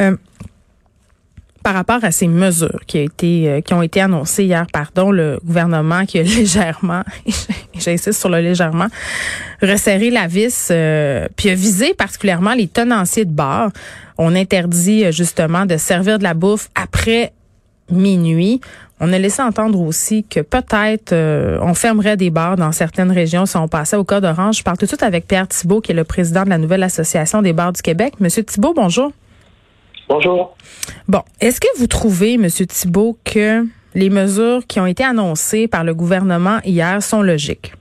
Euh, par rapport à ces mesures qui, a été, euh, qui ont été annoncées hier, pardon, le gouvernement qui a légèrement, j'insiste sur le légèrement, resserré la vis, euh, puis a visé particulièrement les tenanciers de bar. On interdit justement de servir de la bouffe après minuit. On a laissé entendre aussi que peut-être on fermerait des bars dans certaines régions si on passait au code orange. Je parle tout de suite avec Pierre Thibault, qui est le président de la nouvelle association des bars du Québec. Monsieur Thibault, bonjour. Bonjour. Bon, est-ce que vous trouvez, Monsieur Thibault, que les mesures qui ont été annoncées par le gouvernement hier sont logiques?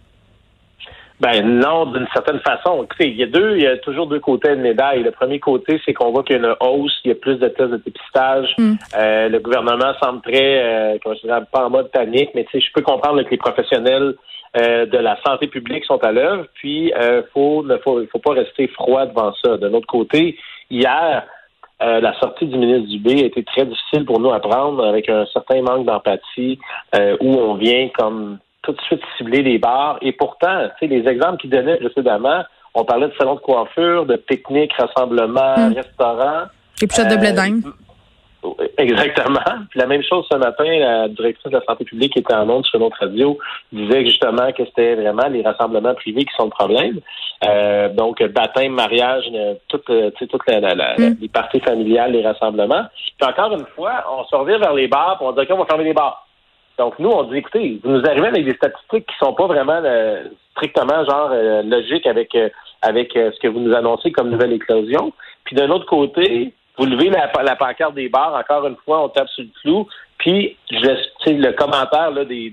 Ben non, d'une certaine façon. Écoutez, il y a deux, il y a toujours deux côtés de médaille. Le premier côté, c'est qu'on voit qu'il y a une hausse, il y a plus de tests de dépistage. Hmm. Euh, le gouvernement semble très, euh, comment je dirais, pas en mode panique, mais tu sais, je peux comprendre que les professionnels euh, de la santé publique sont à l'œuvre. Puis, euh, faut, ne faut, faut pas rester froid devant ça. De l'autre côté, hier, euh, la sortie du ministre Dubé a été très difficile pour nous à prendre avec un certain manque d'empathie euh, où on vient comme tout de suite cibler les bars. Et pourtant, tu sais, les exemples qu'il donnait précédemment, on parlait de salon de coiffure, de pique-nique, rassemblement, hmm. restaurant. Et puis de blé Exactement. Puis la même chose ce matin, la directrice de la santé publique qui était en monde sur notre radio disait justement que c'était vraiment les rassemblements privés qui sont le problème. Euh, donc baptême, mariage, toutes euh, toutes la, mm. les parties familiales, les rassemblements. Puis encore une fois, on se revient vers les bars, puis on dit ok, on va fermer les bars. Donc nous, on dit écoutez, vous nous arrivez avec des statistiques qui sont pas vraiment euh, strictement genre logiques avec avec ce que vous nous annoncez comme nouvelle éclosion. Puis d'un autre côté, vous levez la, la, pancarte des bars, encore une fois, on tape sur le clou. Puis, je, le commentaire là, des,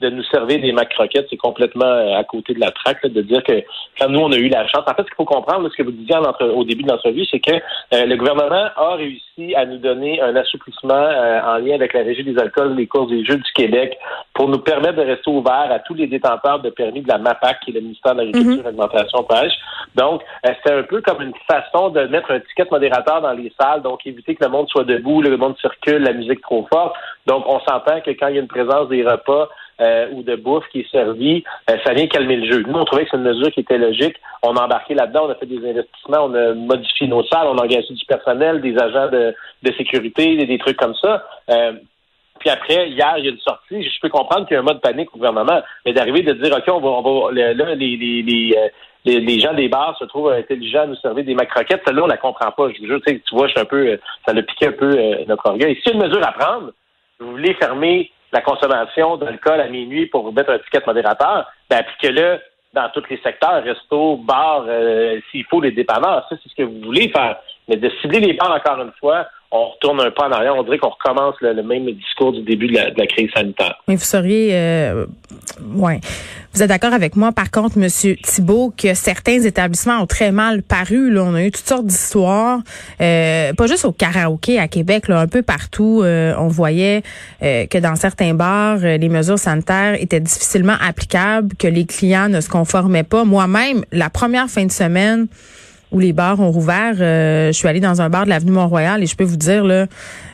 de nous servir des mac croquettes, c'est complètement euh, à côté de la traque, de dire que quand nous, on a eu la chance. En fait, ce qu'il faut comprendre, ce que vous disiez au début de l'entrevue, c'est que euh, le gouvernement a réussi à nous donner un assouplissement euh, en lien avec la Régie des alcools, les courses des Jeux du Québec, pour nous permettre de rester ouverts à tous les détenteurs de permis de la MAPAC, qui est le ministère de l'Agriculture, mm Alimentation, Pêche. Donc, c'est un peu comme une façon de mettre un ticket modérateur dans les salles, donc éviter que le monde soit debout, le monde circule, la musique trop forte. Donc, on s'entend que quand il y a une présence des repas, euh, ou de bouffe qui est servie, euh, ça vient calmer le jeu. Nous, on trouvait que c'est une mesure qui était logique. On a embarqué là-dedans, on a fait des investissements, on a modifié nos salles, on a engagé du personnel, des agents de, sécurité, des, des, trucs comme ça. Euh, puis après, hier, il y a une sortie. Je peux comprendre qu'il y a un mode panique au gouvernement, mais d'arriver de dire, OK, on va, on va là, les, les, les, les, gens des bars se trouvent intelligents à nous servir des macroquettes. Celle-là, on la comprend pas. Je veux tu vois, je suis un peu, ça a piqué un peu notre orgueil. Si une mesure à prendre, vous voulez fermer la consommation d'alcool à minuit pour vous mettre un ticket modérateur, ben, là, dans tous les secteurs, resto, bar, euh, s'il faut les dépanneurs, ça, c'est ce que vous voulez faire. Mais de cibler les bars encore une fois, on retourne un peu en arrière. On dirait qu'on recommence le, même discours du début de la, crise sanitaire. Mais vous seriez, euh, ouais. Vous êtes d'accord avec moi, par contre, Monsieur Thibault, que certains établissements ont très mal paru. Là. On a eu toutes sortes d'histoires, euh, pas juste au karaoké à Québec, là, un peu partout. Euh, on voyait euh, que dans certains bars, les mesures sanitaires étaient difficilement applicables, que les clients ne se conformaient pas. Moi-même, la première fin de semaine, où les bars ont rouvert. Euh, je suis allée dans un bar de l'avenue Mont-Royal et je peux vous dire, là,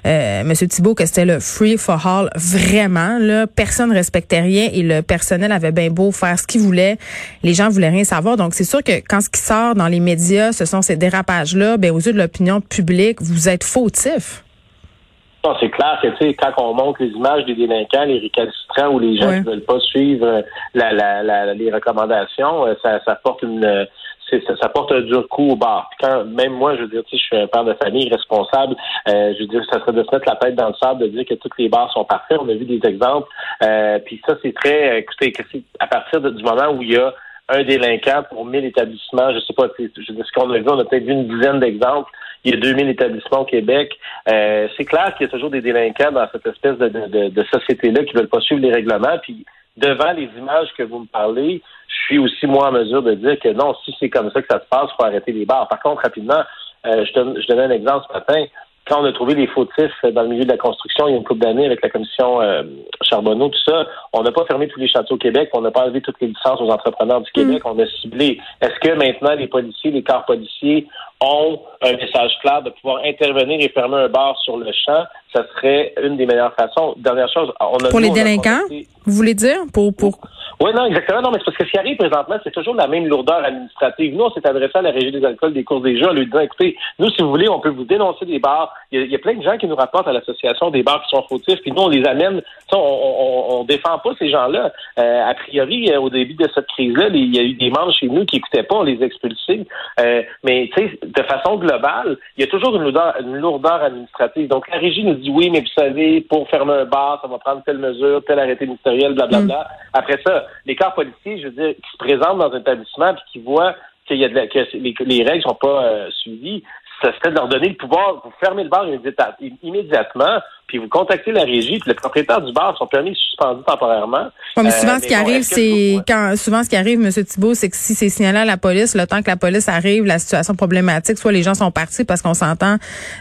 euh, Monsieur Thibault, que c'était le free for all. Vraiment, là, personne respectait rien et le personnel avait bien beau faire ce qu'il voulait. Les gens voulaient rien savoir. Donc, c'est sûr que quand ce qui sort dans les médias, ce sont ces dérapages-là, ben, aux yeux de l'opinion publique, vous êtes fautif. Non, c'est clair que, tu sais, quand on montre les images des délinquants, les récalcitrants ou les gens qui ne veulent pas suivre la, la, les recommandations, euh, ça, ça porte une, ça, porte un dur coup au bar. quand même moi, je veux dire, je suis un père de famille responsable, euh, je veux dire, ça serait de se mettre la tête dans le sable, de dire que toutes les bars sont parfaits. On a vu des exemples. Euh, puis ça, c'est très, écoutez, à partir du moment où il y a un délinquant pour 1000 établissements, je sais pas, je ce qu'on a vu, on a peut-être vu une dizaine d'exemples. Il y a 2000 établissements au Québec. Euh, c'est clair qu'il y a toujours des délinquants dans cette espèce de, de, de société-là qui veulent pas suivre les règlements. Puis devant les images que vous me parlez, je suis aussi moi en mesure de dire que non, si c'est comme ça que ça se passe, il faut arrêter les bars. Par contre, rapidement, euh, je, donne, je donnais un exemple ce matin. Quand on a trouvé les fautifs dans le milieu de la construction il y a une couple d'années avec la commission euh, Charbonneau, tout ça, on n'a pas fermé tous les châteaux au Québec, on n'a pas enlevé toutes les licences aux entrepreneurs du Québec, mm. on a ciblé. Est-ce que maintenant les policiers, les corps policiers ont un message clair de pouvoir intervenir et fermer un bar sur le champ, ça serait une des meilleures façons. Dernière chose, on a pour les délinquants, vous voulez dire? Pour pour oui, non, exactement. Non, mais c'est parce que ce qui arrive présentement, c'est toujours la même lourdeur administrative. Nous, on s'est adressé à la Régie des alcools des courses des jeux en lui disant, écoutez, nous, si vous voulez, on peut vous dénoncer des bars. Il y a, plein de gens qui nous rapportent à l'association des bars qui sont fautifs, puis nous, on les amène. On, on, on défend pas ces gens-là. Euh, a priori, euh, au début de cette crise-là, il y a eu des membres chez nous qui écoutaient pas, on les expulsait. Euh, mais, tu sais, de façon globale, il y a toujours une lourdeur, une lourdeur administrative. Donc, la Régie nous dit, oui, mais vous savez, pour fermer un bar, ça va prendre telle mesure, tel arrêté ministériel, blablabla. Bla, bla. Mm. Après ça, les cas policiers, je veux dire, qui se présentent dans un établissement et qui voient qu'il y a que les, les règles sont pas euh, suivies, ça serait de leur donner le pouvoir, vous fermer le bar immédiatement, puis vous contactez la régie, puis le propriétaire du bar, son permis est suspendu temporairement. mais souvent, ce qui arrive, c'est quand souvent ce qui arrive, M. Thibault, c'est que si c'est signalé à la police, le temps que la police arrive, la situation problématique, soit les gens sont partis parce qu'on s'entend,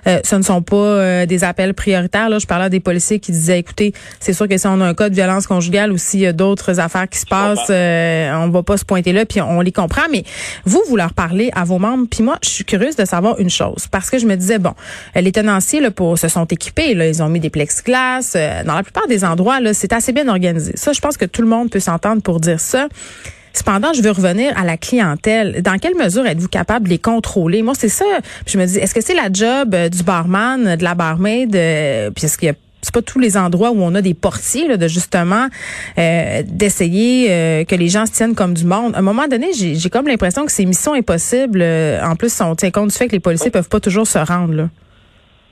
euh, ce ne sont pas euh, des appels prioritaires. Là, je parlais à des policiers qui disaient, écoutez, c'est sûr que si on a un cas de violence conjugale ou s'il y a d'autres affaires qui se passent, euh, on va pas se pointer là, puis on les comprend. Mais vous, vous leur parlez à vos membres, puis moi, je suis curieuse de savoir une chose, parce que je me disais, bon, les tenanciers là, pour, se sont équipés, là, ils ont mis des plexiglas. Euh, dans la plupart des endroits, là, c'est assez bien organisé. Ça, je pense que tout le monde peut s'entendre pour dire ça. Cependant, je veux revenir à la clientèle. Dans quelle mesure êtes-vous capable de les contrôler? Moi, c'est ça. je me dis, est-ce que c'est la job euh, du barman, de la barmaid, euh, puis est-ce qu'il y a c'est pas tous les endroits où on a des portiers là, de justement d'essayer que les gens se tiennent comme du monde. À un moment donné, j'ai comme l'impression que c'est mission impossible. en plus, on tient compte du fait que les policiers peuvent pas toujours se rendre. Là.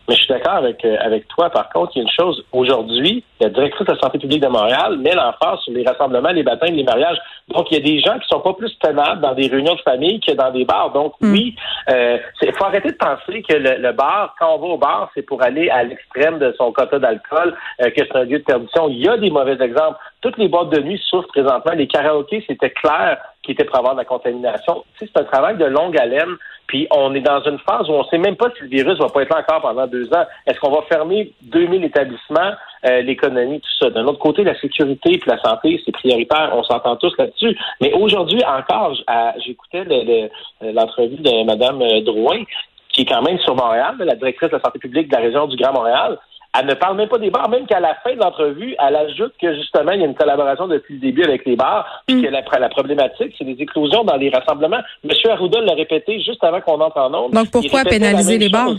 Mais je suis d'accord avec, euh, avec toi. Par contre, il y a une chose. Aujourd'hui, la directrice de la santé publique de Montréal met l'emphase sur les rassemblements, les baptêmes, les mariages. Donc, il y a des gens qui sont pas plus tenables dans des réunions de famille que dans des bars. Donc, hmm. oui, il euh, faut arrêter de penser que le, bar, quand on va au bar, c'est pour aller à l'extrême de son quota d'alcool, euh, que c'est un lieu de perdition. Il y a des mauvais exemples. Toutes les boîtes de nuit souffrent présentement. Les karaokés, c'était clair qui était pour avoir de la contamination. c'est un travail de longue haleine. Puis on est dans une phase où on ne sait même pas si le virus va pas être là encore pendant deux ans. Est-ce qu'on va fermer 2000 établissements, euh, l'économie, tout ça? D'un autre côté, la sécurité et la santé, c'est prioritaire. On s'entend tous là-dessus. Mais aujourd'hui encore, j'écoutais l'entrevue de Mme Drouin, qui est quand même sur Montréal, la directrice de la santé publique de la région du Grand Montréal. Elle ne parle même pas des bars, même qu'à la fin de l'entrevue, elle ajoute que justement, il y a une collaboration depuis le début avec les bars, puis mm. que la, la problématique, c'est les éclosions dans les rassemblements. Monsieur Arruda l'a répété juste avant qu'on entre en ondes. Donc pourquoi pénaliser les bars?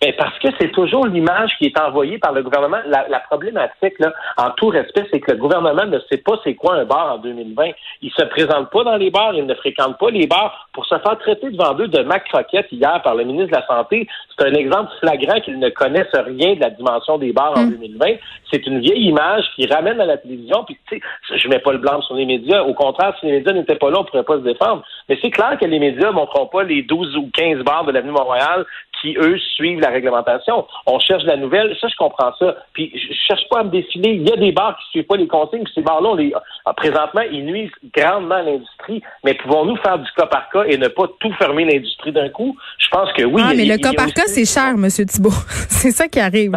Ben parce que c'est toujours l'image qui est envoyée par le gouvernement. La, la problématique, là, en tout respect, c'est que le gouvernement ne sait pas c'est quoi un bar en 2020. Il se présente pas dans les bars, il ne fréquente pas les bars pour se faire traiter devant eux de macroquette hier par le ministre de la Santé. C'est un exemple flagrant qu'ils ne connaissent rien de la dimension des bars en 2020. Hmm. C'est une vieille image qui ramène à la télévision. Puis tu sais, je mets pas le blanc sur les médias. Au contraire, si les médias n'étaient pas là, on pourrait pas se défendre. Mais c'est clair que les médias montreront pas les 12 ou 15 bars de l'avenue Montréal qui, eux, suivent la réglementation. On cherche la nouvelle, ça, je comprends ça. Puis, je cherche pas à me défiler. Il y a des bars qui suivent pas les consignes, puis ces bars-là, les, ah, présentement, ils nuisent grandement à l'industrie. Mais pouvons-nous faire du cas par cas et ne pas tout fermer l'industrie d'un coup? Je pense que oui. Ah, mais le cas par cas, c'est cher, M. Thibault. c'est ça qui arrive.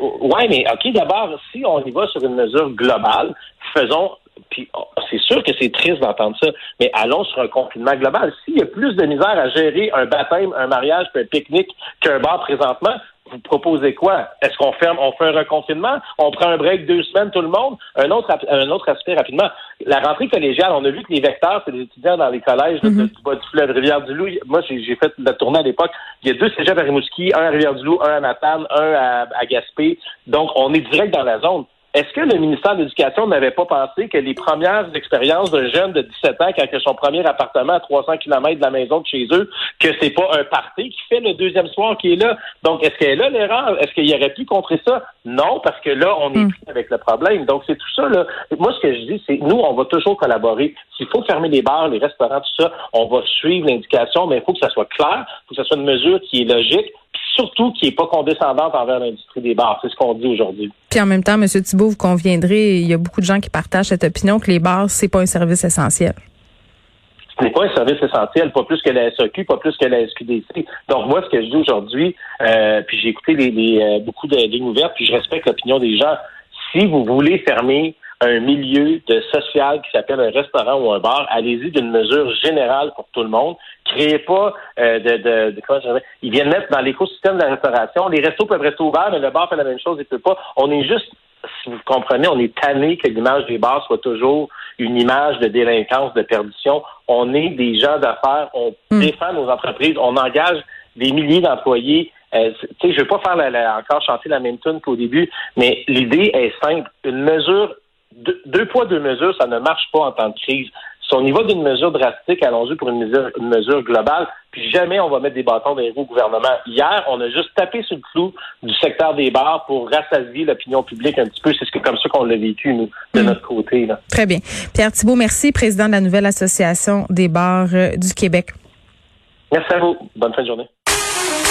Oui, mais OK, d'abord, si on y va sur une mesure globale, faisons puis oh, c'est sûr que c'est triste d'entendre ça, mais allons sur un confinement global. S'il y a plus de misère à gérer un baptême, un mariage, un pique-nique qu'un bar présentement, vous proposez quoi? Est-ce qu'on ferme, on fait un reconfinement? On prend un break deux semaines, tout le monde? Un autre, un autre aspect rapidement. La rentrée collégiale, on a vu que les vecteurs, c'est des étudiants dans les collèges mm -hmm. du bas du fleuve Rivière-du-Loup. Moi, j'ai fait la tournée à l'époque. Il y a deux cégeps à Rimouski, un à Rivière-du-Loup, un à Matane, un à, à Gaspé. Donc, on est direct dans la zone. Est-ce que le ministère de l'Éducation n'avait pas pensé que les premières expériences d'un jeune de 17 ans qui a son premier appartement à 300 km de la maison de chez eux, que c'est pas un party qui fait le deuxième soir qui est là? Donc, est-ce qu'elle a l'erreur? Est-ce qu'il aurait pu contrer ça? Non, parce que là, on est hmm. pris avec le problème. Donc, c'est tout ça, là. Moi, ce que je dis, c'est nous, on va toujours collaborer. S'il faut fermer les bars, les restaurants, tout ça, on va suivre l'indication, mais il faut que ça soit clair, il faut que ça soit une mesure qui est logique surtout qui n'est pas condescendante envers l'industrie des bars. C'est ce qu'on dit aujourd'hui. Puis en même temps, M. Thibault, vous conviendrez, il y a beaucoup de gens qui partagent cette opinion que les bars, c'est pas un service essentiel. Ce n'est pas un service essentiel, pas plus que la SAQ, pas plus que la SQDC. Donc moi, ce que je dis aujourd'hui, euh, puis j'ai écouté les, les, euh, beaucoup de lignes ouvertes, puis je respecte l'opinion des gens. Si vous voulez fermer un milieu de social qui s'appelle un restaurant ou un bar, allez-y d'une mesure générale pour tout le monde. Créez pas euh, de, de, de comment ils viennent mettre dans l'écosystème de la restauration. Les restos peuvent rester ouverts, mais le bar fait la même chose, il peut pas. On est juste si vous comprenez, on est tanné que l'image des bars soit toujours une image de délinquance, de perdition. On est des gens d'affaires, on hmm. défend nos entreprises, on engage des milliers d'employés. Euh, je ne vais pas faire encore chanter la même tune qu'au début, mais l'idée est simple. Une mesure, deux, deux poids, deux mesures, ça ne marche pas en temps de crise. Si on y va d'une mesure drastique, allons-y pour une mesure, une mesure globale, puis jamais on va mettre des bâtons dans les roues au gouvernement. Hier, on a juste tapé sur le clou du secteur des bars pour rassasier l'opinion publique un petit peu. C'est ce que comme ça qu'on l'a vécu, nous, de hmm. notre côté. Là. Très bien. Pierre Thibault, merci, président de la nouvelle Association des bars euh, du Québec. Merci à vous. Bonne fin de journée.